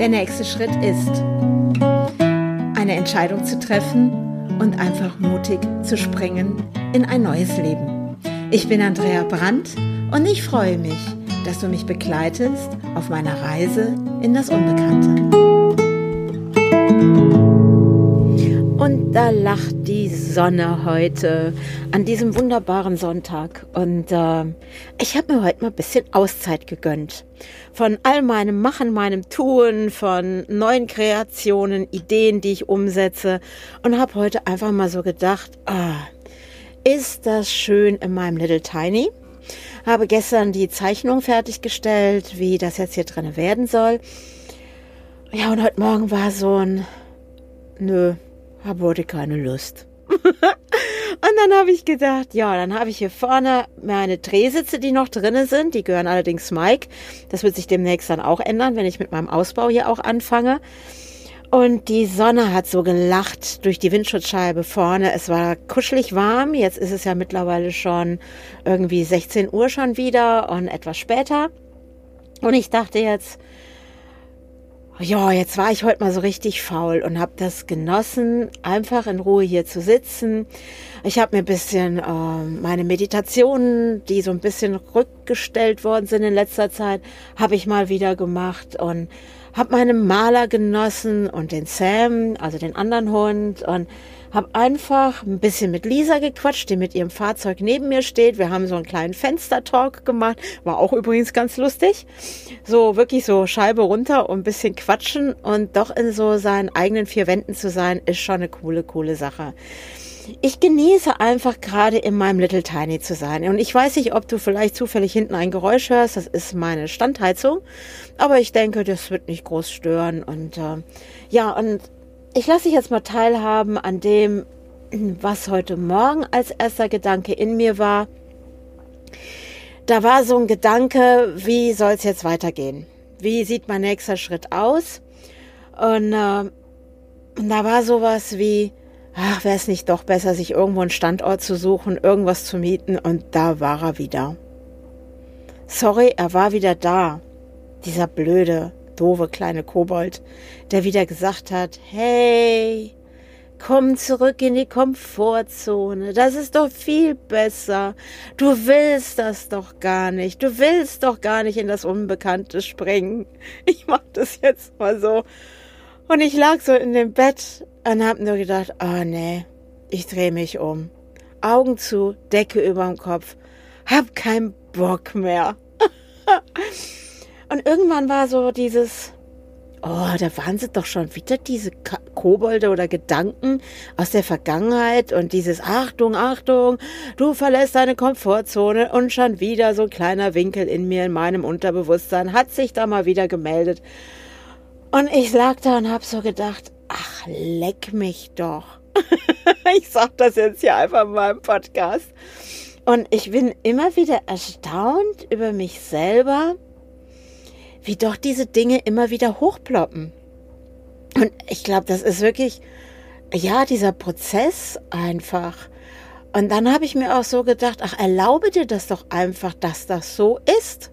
Der nächste Schritt ist, eine Entscheidung zu treffen und einfach mutig zu springen in ein neues Leben. Ich bin Andrea Brandt und ich freue mich, dass du mich begleitest auf meiner Reise in das Unbekannte. Und da lacht die Sonne heute an diesem wunderbaren Sonntag. Und äh, ich habe mir heute mal ein bisschen Auszeit gegönnt. Von all meinem Machen, meinem Tun, von neuen Kreationen, Ideen, die ich umsetze. Und habe heute einfach mal so gedacht, ah, ist das schön in meinem Little Tiny. Habe gestern die Zeichnung fertiggestellt, wie das jetzt hier drin werden soll. Ja, und heute Morgen war so ein, nö, habe heute keine Lust. und dann habe ich gedacht, ja, dann habe ich hier vorne meine Drehsitze, die noch drinnen sind. Die gehören allerdings Mike. Das wird sich demnächst dann auch ändern, wenn ich mit meinem Ausbau hier auch anfange. Und die Sonne hat so gelacht durch die Windschutzscheibe vorne. Es war kuschelig warm. Jetzt ist es ja mittlerweile schon irgendwie 16 Uhr schon wieder und etwas später. Und ich dachte jetzt, ja, jetzt war ich heute mal so richtig faul und habe das genossen, einfach in Ruhe hier zu sitzen. Ich habe mir ein bisschen äh, meine Meditationen, die so ein bisschen rückgestellt worden sind in letzter Zeit, habe ich mal wieder gemacht und habe meinen Maler genossen und den Sam, also den anderen Hund und habe einfach ein bisschen mit Lisa gequatscht, die mit ihrem Fahrzeug neben mir steht. Wir haben so einen kleinen Fenstertalk gemacht, war auch übrigens ganz lustig. So wirklich so Scheibe runter und ein bisschen quatschen und doch in so seinen eigenen vier Wänden zu sein, ist schon eine coole, coole Sache. Ich genieße einfach gerade in meinem Little Tiny zu sein. Und ich weiß nicht, ob du vielleicht zufällig hinten ein Geräusch hörst. Das ist meine Standheizung. Aber ich denke, das wird nicht groß stören. Und äh, ja, und ich lasse dich jetzt mal teilhaben an dem, was heute Morgen als erster Gedanke in mir war. Da war so ein Gedanke, wie soll es jetzt weitergehen? Wie sieht mein nächster Schritt aus? Und, äh, da war sowas wie, ach, wäre es nicht doch besser, sich irgendwo einen Standort zu suchen, irgendwas zu mieten. Und da war er wieder. Sorry, er war wieder da. Dieser blöde, doofe kleine Kobold, der wieder gesagt hat, hey, komm zurück in die Komfortzone, das ist doch viel besser. Du willst das doch gar nicht, du willst doch gar nicht in das Unbekannte springen. Ich mach das jetzt mal so. Und ich lag so in dem Bett und hab nur gedacht, oh nee, ich dreh mich um. Augen zu, Decke überm Kopf, hab keinen Bock mehr. Und irgendwann war so dieses, oh, da waren sie doch schon wieder diese Kobolde oder Gedanken aus der Vergangenheit und dieses Achtung, Achtung, du verlässt deine Komfortzone und schon wieder so ein kleiner Winkel in mir, in meinem Unterbewusstsein hat sich da mal wieder gemeldet. Und ich lag da und hab so gedacht, ach, leck mich doch. ich sag das jetzt hier einfach in meinem Podcast. Und ich bin immer wieder erstaunt über mich selber, wie doch diese Dinge immer wieder hochploppen. Und ich glaube, das ist wirklich, ja, dieser Prozess einfach. Und dann habe ich mir auch so gedacht, ach, erlaube dir das doch einfach, dass das so ist.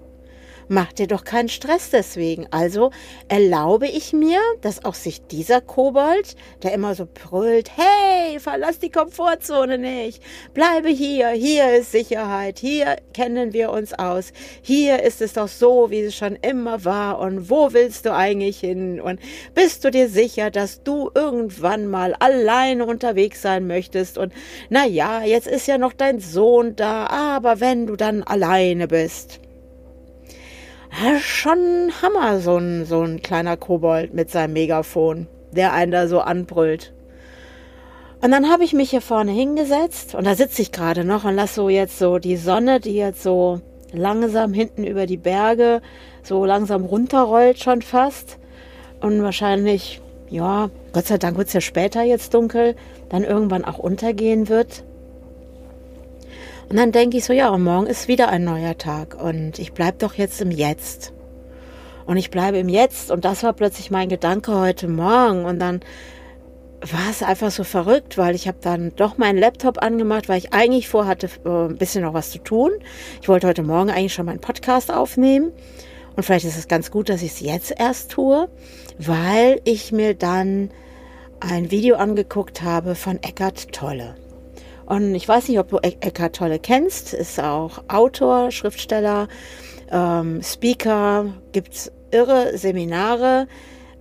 Mach dir doch keinen Stress deswegen. Also erlaube ich mir, dass auch sich dieser Kobold, der immer so brüllt, hey, verlass die Komfortzone nicht, bleibe hier, hier ist Sicherheit, hier kennen wir uns aus, hier ist es doch so, wie es schon immer war. Und wo willst du eigentlich hin? Und bist du dir sicher, dass du irgendwann mal alleine unterwegs sein möchtest? Und na ja, jetzt ist ja noch dein Sohn da, aber wenn du dann alleine bist, schon Hammer, so ein, so ein kleiner Kobold mit seinem Megafon, der einen da so anbrüllt. Und dann habe ich mich hier vorne hingesetzt und da sitze ich gerade noch und lasse so jetzt so die Sonne, die jetzt so langsam hinten über die Berge so langsam runterrollt schon fast. Und wahrscheinlich, ja, Gott sei Dank wird es ja später jetzt dunkel, dann irgendwann auch untergehen wird. Und dann denke ich so, ja, morgen ist wieder ein neuer Tag und ich bleibe doch jetzt im Jetzt. Und ich bleibe im Jetzt und das war plötzlich mein Gedanke heute Morgen und dann war es einfach so verrückt, weil ich habe dann doch meinen Laptop angemacht, weil ich eigentlich vorhatte, äh, ein bisschen noch was zu tun. Ich wollte heute Morgen eigentlich schon meinen Podcast aufnehmen Und vielleicht ist es ganz gut, dass ich es jetzt erst tue, weil ich mir dann ein Video angeguckt habe von Eckart Tolle. Und ich weiß nicht, ob du Eckart Tolle kennst, ist auch Autor, Schriftsteller, ähm, Speaker, gibt's irre Seminare.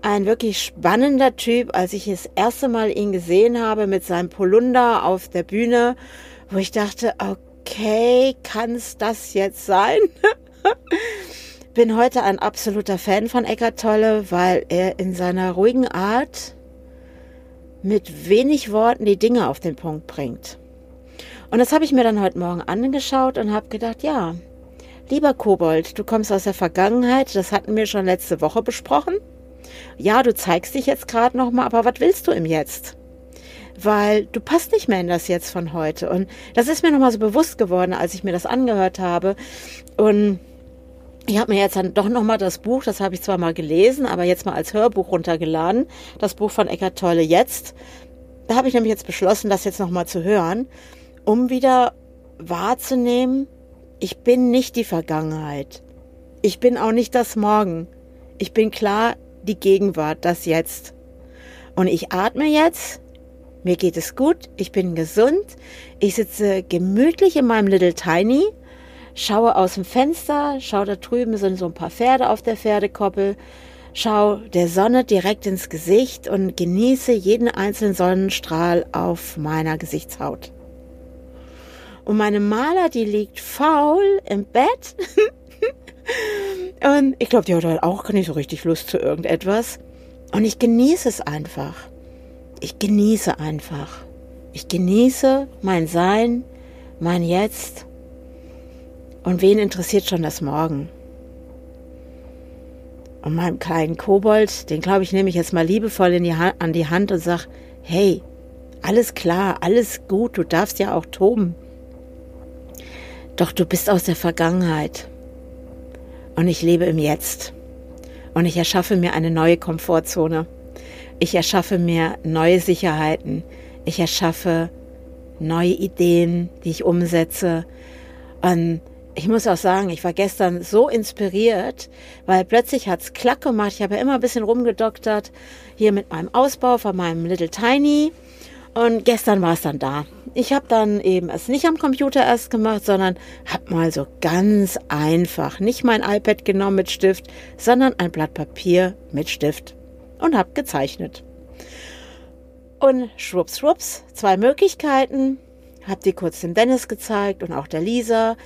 Ein wirklich spannender Typ, als ich das erste Mal ihn gesehen habe mit seinem Polunder auf der Bühne, wo ich dachte, okay, kann's das jetzt sein? Bin heute ein absoluter Fan von Eckart Tolle, weil er in seiner ruhigen Art mit wenig Worten die Dinge auf den Punkt bringt. Und das habe ich mir dann heute Morgen angeschaut und habe gedacht, ja, lieber Kobold, du kommst aus der Vergangenheit, das hatten wir schon letzte Woche besprochen. Ja, du zeigst dich jetzt gerade nochmal, aber was willst du im Jetzt? Weil du passt nicht mehr in das Jetzt von heute. Und das ist mir nochmal so bewusst geworden, als ich mir das angehört habe. Und ich habe mir jetzt dann doch nochmal das Buch, das habe ich zwar mal gelesen, aber jetzt mal als Hörbuch runtergeladen, das Buch von Eckart Tolle jetzt. Da habe ich nämlich jetzt beschlossen, das jetzt nochmal zu hören um wieder wahrzunehmen, ich bin nicht die Vergangenheit. Ich bin auch nicht das Morgen. Ich bin klar die Gegenwart, das Jetzt. Und ich atme jetzt. Mir geht es gut. Ich bin gesund. Ich sitze gemütlich in meinem Little Tiny. Schaue aus dem Fenster. Schaue da drüben sind so ein paar Pferde auf der Pferdekoppel. Schau der Sonne direkt ins Gesicht und genieße jeden einzelnen Sonnenstrahl auf meiner Gesichtshaut. Und meine Maler, die liegt faul im Bett. und ich glaube, die hat halt auch nicht so richtig Lust zu irgendetwas. Und ich genieße es einfach. Ich genieße einfach. Ich genieße mein Sein, mein Jetzt. Und wen interessiert schon das Morgen? Und meinem kleinen Kobold, den glaube ich, nehme ich jetzt mal liebevoll die an die Hand und sage, hey, alles klar, alles gut, du darfst ja auch toben. Doch du bist aus der Vergangenheit und ich lebe im Jetzt. Und ich erschaffe mir eine neue Komfortzone. Ich erschaffe mir neue Sicherheiten. Ich erschaffe neue Ideen, die ich umsetze. Und ich muss auch sagen, ich war gestern so inspiriert, weil plötzlich hat's klack gemacht. Ich habe ja immer ein bisschen rumgedoktert hier mit meinem Ausbau von meinem Little Tiny. Und gestern war es dann da. Ich habe dann eben es nicht am Computer erst gemacht, sondern habe mal so ganz einfach nicht mein iPad genommen mit Stift, sondern ein Blatt Papier mit Stift und habe gezeichnet. Und schwupps, schwupps, zwei Möglichkeiten. Hab die kurz dem Dennis gezeigt und auch der Lisa.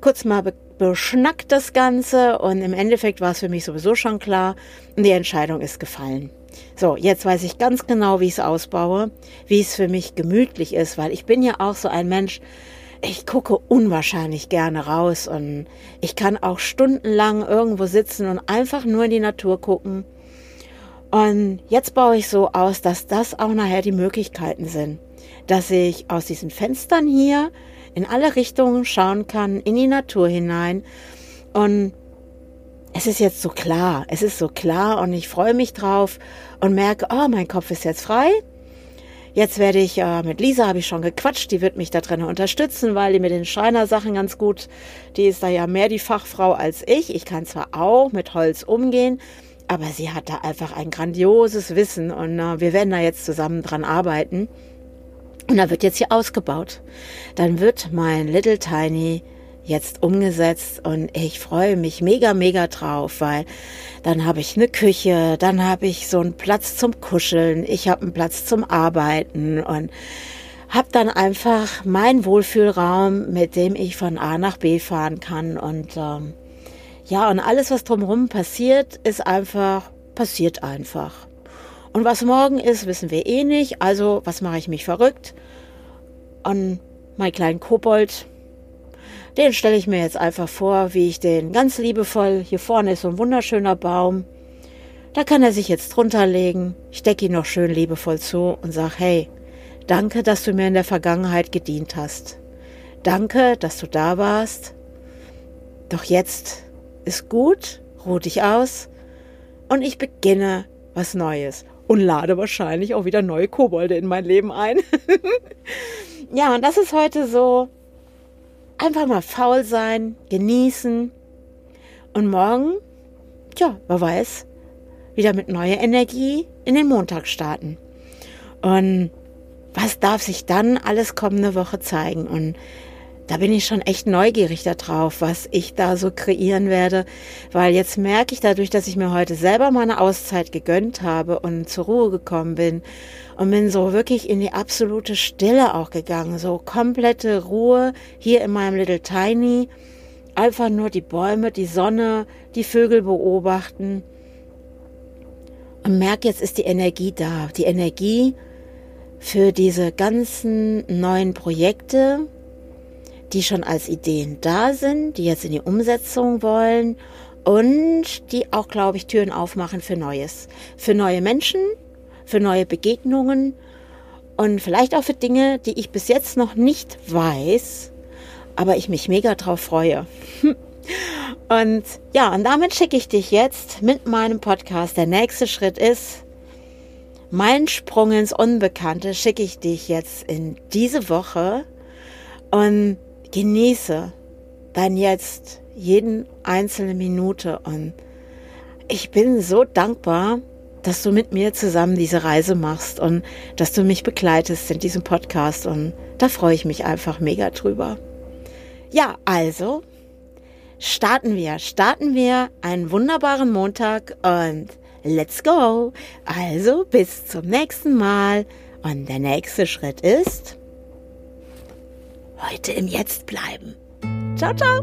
Kurz mal be beschnackt das Ganze und im Endeffekt war es für mich sowieso schon klar und die Entscheidung ist gefallen. So, jetzt weiß ich ganz genau, wie ich es ausbaue, wie es für mich gemütlich ist, weil ich bin ja auch so ein Mensch, ich gucke unwahrscheinlich gerne raus und ich kann auch stundenlang irgendwo sitzen und einfach nur in die Natur gucken. Und jetzt baue ich so aus, dass das auch nachher die Möglichkeiten sind, dass ich aus diesen Fenstern hier in alle Richtungen schauen kann, in die Natur hinein und es ist jetzt so klar, es ist so klar und ich freue mich drauf und merke, oh, mein Kopf ist jetzt frei. Jetzt werde ich, äh, mit Lisa habe ich schon gequatscht, die wird mich da drin unterstützen, weil die mit den Schreiner-Sachen ganz gut, die ist da ja mehr die Fachfrau als ich. Ich kann zwar auch mit Holz umgehen, aber sie hat da einfach ein grandioses Wissen und äh, wir werden da jetzt zusammen dran arbeiten. Und da wird jetzt hier ausgebaut. Dann wird mein Little Tiny jetzt umgesetzt und ich freue mich mega, mega drauf, weil dann habe ich eine Küche, dann habe ich so einen Platz zum Kuscheln, ich habe einen Platz zum Arbeiten und habe dann einfach meinen Wohlfühlraum, mit dem ich von A nach B fahren kann und ähm, ja, und alles, was drumherum passiert, ist einfach, passiert einfach. Und was morgen ist, wissen wir eh nicht. Also, was mache ich mich verrückt? Und mein kleinen Kobold, den stelle ich mir jetzt einfach vor, wie ich den ganz liebevoll, hier vorne ist so ein wunderschöner Baum, da kann er sich jetzt drunter legen, ich decke ihn noch schön liebevoll zu und sage, hey, danke, dass du mir in der Vergangenheit gedient hast. Danke, dass du da warst. Doch jetzt ist gut, ruh dich aus und ich beginne was Neues und lade wahrscheinlich auch wieder neue Kobolde in mein Leben ein. ja, und das ist heute so Einfach mal faul sein, genießen. Und morgen ja, wer weiß, wieder mit neuer Energie in den Montag starten. Und was darf sich dann alles kommende Woche zeigen? Und da bin ich schon echt neugierig darauf, was ich da so kreieren werde, weil jetzt merke ich dadurch, dass ich mir heute selber meine Auszeit gegönnt habe und zur Ruhe gekommen bin und bin so wirklich in die absolute Stille auch gegangen, so komplette Ruhe hier in meinem Little Tiny, einfach nur die Bäume, die Sonne, die Vögel beobachten. Und merke, jetzt ist die Energie da, die Energie für diese ganzen neuen Projekte, die schon als Ideen da sind, die jetzt in die Umsetzung wollen und die auch, glaube ich, Türen aufmachen für Neues. Für neue Menschen, für neue Begegnungen und vielleicht auch für Dinge, die ich bis jetzt noch nicht weiß, aber ich mich mega drauf freue. Und ja, und damit schicke ich dich jetzt mit meinem Podcast. Der nächste Schritt ist, mein Sprung ins Unbekannte schicke ich dich jetzt in diese Woche und genieße dein Jetzt, jeden einzelne Minute und ich bin so dankbar, dass du mit mir zusammen diese Reise machst und dass du mich begleitest in diesem Podcast und da freue ich mich einfach mega drüber. Ja, also starten wir, starten wir einen wunderbaren Montag und let's go. Also bis zum nächsten Mal und der nächste Schritt ist heute im Jetzt bleiben. Ciao, ciao.